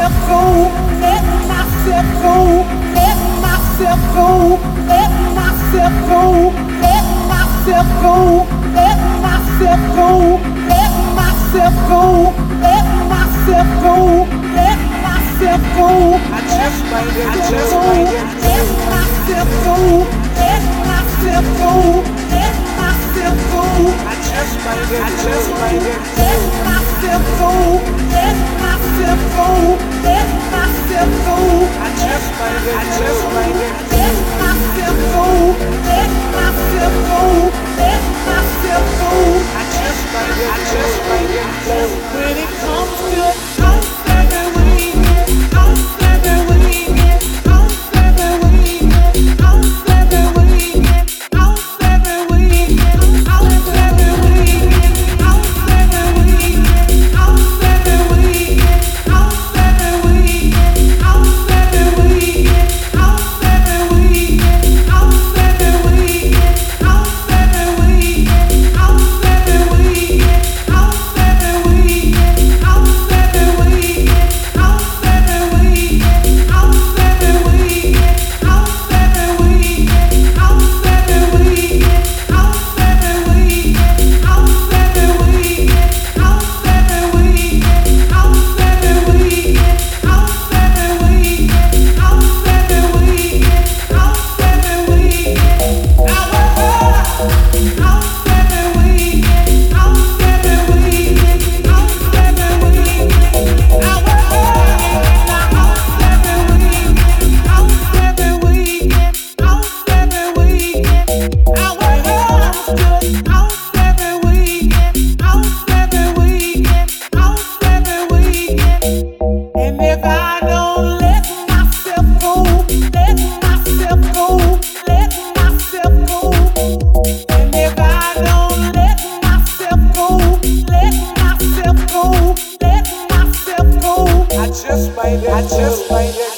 myself go, let myself go, let myself go, let myself go, let myself go, let myself go, let myself go, let myself go, let myself go. I just made it, I just made it. Let myself go, let myself go, let myself go. I just made it, I just made it. Let myself go, let myself go. myself go, let myself go. I just might I just might let myself go, let myself go, let myself go. I just might I just might When it comes to baile.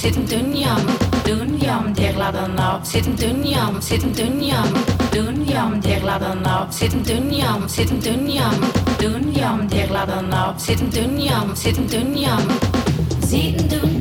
sitten dünyam dünyam derlardan av sitten dünyam sitten dünyam dünyam derlardan av sitten dünyam sitten dünyam dünyam derlardan av sitten dünyam sitten dünyam sitten dünyam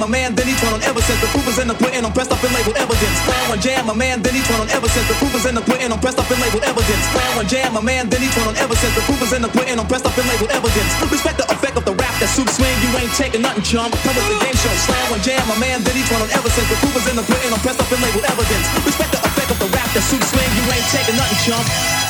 jam a man, then he turn on ever since the proof is in the pudding. I'm pressed up and labeled evidence. Clown one jam a man, then he turned on ever since the proof is in the pudding. I'm pressed up and labeled evidence. Slam one jam a man, then he turned on ever since the proof is in the pudding. I'm pressed up and labeled evidence. Respect the effect of the rap that soup swing. You ain't taking nothing, chump. Come with the game show. Slam one jam a man, then he turned on ever since the proof is in the pudding. I'm pressed up and labeled evidence. Respect the effect of the rap that soup swing. You ain't taking nothing, chump.